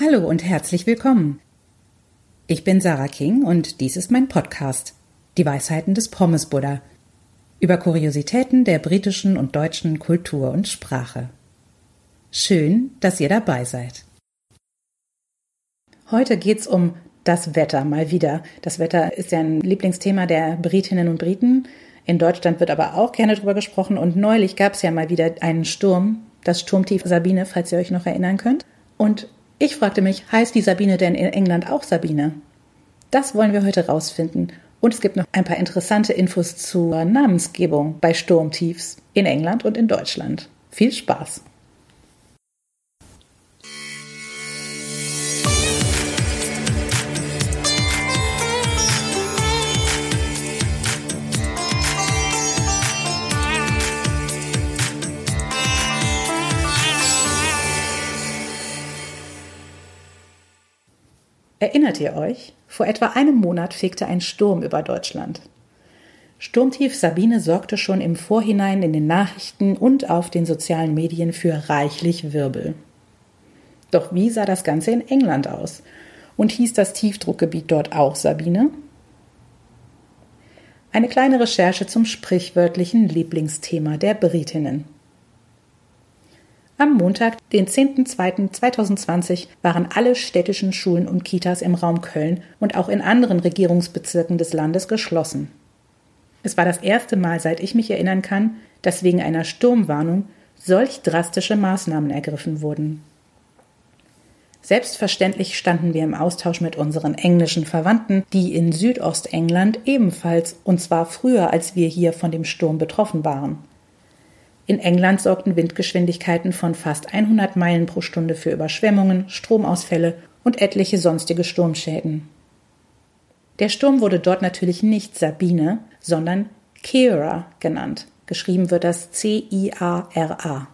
Hallo und herzlich willkommen. Ich bin Sarah King und dies ist mein Podcast, Die Weisheiten des Pommes Buddha, über Kuriositäten der britischen und deutschen Kultur und Sprache. Schön, dass ihr dabei seid. Heute geht's um das Wetter mal wieder. Das Wetter ist ja ein Lieblingsthema der Britinnen und Briten. In Deutschland wird aber auch gerne drüber gesprochen und neulich gab es ja mal wieder einen Sturm, das Sturmtief Sabine, falls ihr euch noch erinnern könnt. Und ich fragte mich, heißt die Sabine denn in England auch Sabine? Das wollen wir heute rausfinden. Und es gibt noch ein paar interessante Infos zur Namensgebung bei Sturmtiefs in England und in Deutschland. Viel Spaß! Erinnert ihr euch? Vor etwa einem Monat fegte ein Sturm über Deutschland. Sturmtief Sabine sorgte schon im Vorhinein in den Nachrichten und auf den sozialen Medien für reichlich Wirbel. Doch wie sah das Ganze in England aus? Und hieß das Tiefdruckgebiet dort auch Sabine? Eine kleine Recherche zum sprichwörtlichen Lieblingsthema der Britinnen. Am Montag, den 10.02.2020, waren alle städtischen Schulen und Kitas im Raum Köln und auch in anderen Regierungsbezirken des Landes geschlossen. Es war das erste Mal, seit ich mich erinnern kann, dass wegen einer Sturmwarnung solch drastische Maßnahmen ergriffen wurden. Selbstverständlich standen wir im Austausch mit unseren englischen Verwandten, die in Südostengland ebenfalls, und zwar früher als wir hier von dem Sturm betroffen waren. In England sorgten Windgeschwindigkeiten von fast 100 Meilen pro Stunde für Überschwemmungen, Stromausfälle und etliche sonstige Sturmschäden. Der Sturm wurde dort natürlich nicht Sabine, sondern Kira genannt. Geschrieben wird das C-I-A-R-A.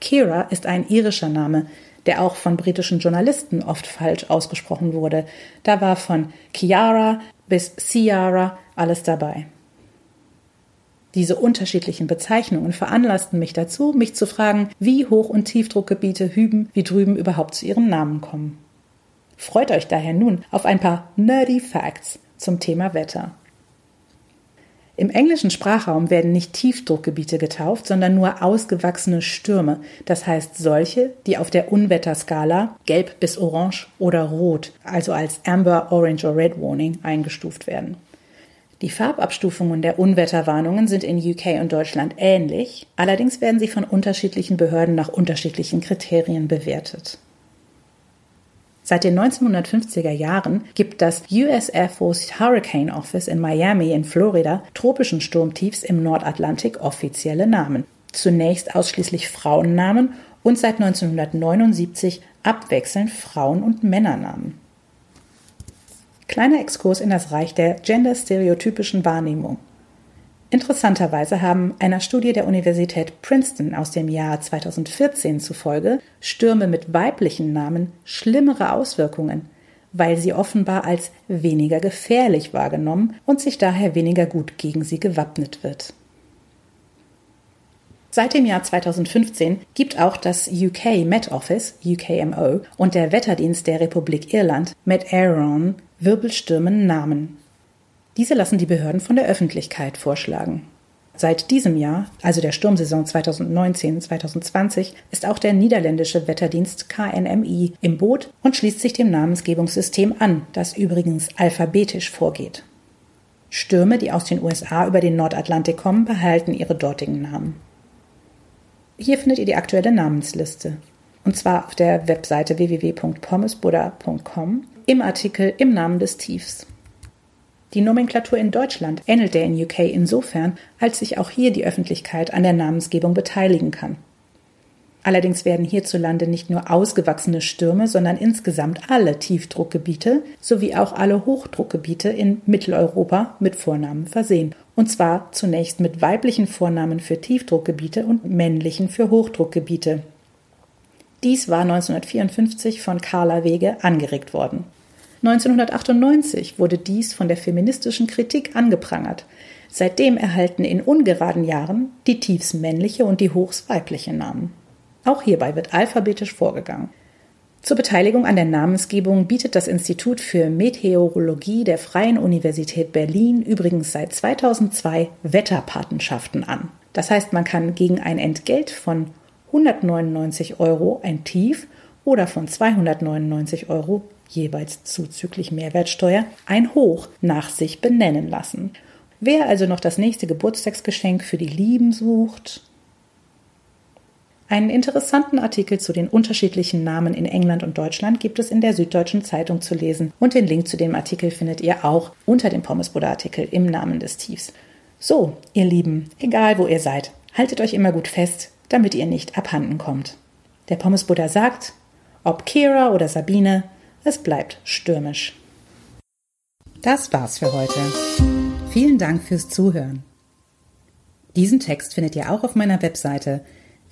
Kira ist ein irischer Name, der auch von britischen Journalisten oft falsch ausgesprochen wurde. Da war von Chiara bis Ciara alles dabei. Diese unterschiedlichen Bezeichnungen veranlassten mich dazu, mich zu fragen, wie Hoch- und Tiefdruckgebiete hüben wie drüben überhaupt zu ihren Namen kommen. Freut euch daher nun auf ein paar nerdy Facts zum Thema Wetter. Im englischen Sprachraum werden nicht Tiefdruckgebiete getauft, sondern nur ausgewachsene Stürme, das heißt solche, die auf der Unwetterskala gelb bis orange oder rot, also als Amber, Orange oder Red Warning eingestuft werden. Die Farbabstufungen der Unwetterwarnungen sind in UK und Deutschland ähnlich, allerdings werden sie von unterschiedlichen Behörden nach unterschiedlichen Kriterien bewertet. Seit den 1950er Jahren gibt das US Air Force Hurricane Office in Miami in Florida tropischen Sturmtiefs im Nordatlantik offizielle Namen. Zunächst ausschließlich Frauennamen und seit 1979 abwechselnd Frauen- und Männernamen. Kleiner Exkurs in das Reich der genderstereotypischen Wahrnehmung. Interessanterweise haben einer Studie der Universität Princeton aus dem Jahr 2014 zufolge Stürme mit weiblichen Namen schlimmere Auswirkungen, weil sie offenbar als weniger gefährlich wahrgenommen und sich daher weniger gut gegen sie gewappnet wird. Seit dem Jahr 2015 gibt auch das UK Met Office, UKMO, und der Wetterdienst der Republik Irland, Met Aeron, Wirbelstürmen Namen. Diese lassen die Behörden von der Öffentlichkeit vorschlagen. Seit diesem Jahr, also der Sturmsaison 2019-2020, ist auch der niederländische Wetterdienst KNMI im Boot und schließt sich dem Namensgebungssystem an, das übrigens alphabetisch vorgeht. Stürme, die aus den USA über den Nordatlantik kommen, behalten ihre dortigen Namen. Hier findet ihr die aktuelle Namensliste. Und zwar auf der Webseite www.pommesbuddha.com im Artikel Im Namen des Tiefs. Die Nomenklatur in Deutschland ähnelt der in UK insofern, als sich auch hier die Öffentlichkeit an der Namensgebung beteiligen kann. Allerdings werden hierzulande nicht nur ausgewachsene Stürme, sondern insgesamt alle Tiefdruckgebiete sowie auch alle Hochdruckgebiete in Mitteleuropa mit Vornamen versehen. Und zwar zunächst mit weiblichen Vornamen für Tiefdruckgebiete und männlichen für Hochdruckgebiete. Dies war 1954 von Carla Wege angeregt worden. 1998 wurde dies von der feministischen Kritik angeprangert. Seitdem erhalten in ungeraden Jahren die Tiefs männliche und die Hochs weibliche Namen. Auch hierbei wird alphabetisch vorgegangen. Zur Beteiligung an der Namensgebung bietet das Institut für Meteorologie der Freien Universität Berlin übrigens seit 2002 Wetterpatenschaften an. Das heißt, man kann gegen ein Entgelt von 199 Euro ein Tief oder von 299 Euro jeweils zuzüglich Mehrwertsteuer ein Hoch nach sich benennen lassen. Wer also noch das nächste Geburtstagsgeschenk für die Lieben sucht, einen interessanten Artikel zu den unterschiedlichen Namen in England und Deutschland gibt es in der Süddeutschen Zeitung zu lesen und den Link zu dem Artikel findet ihr auch unter dem Pommesbruder-Artikel im Namen des Tiefs. So, ihr Lieben, egal wo ihr seid, haltet euch immer gut fest, damit ihr nicht abhanden kommt. Der Pommesbuddha sagt, ob Kira oder Sabine, es bleibt stürmisch. Das war's für heute. Vielen Dank fürs Zuhören. Diesen Text findet ihr auch auf meiner Webseite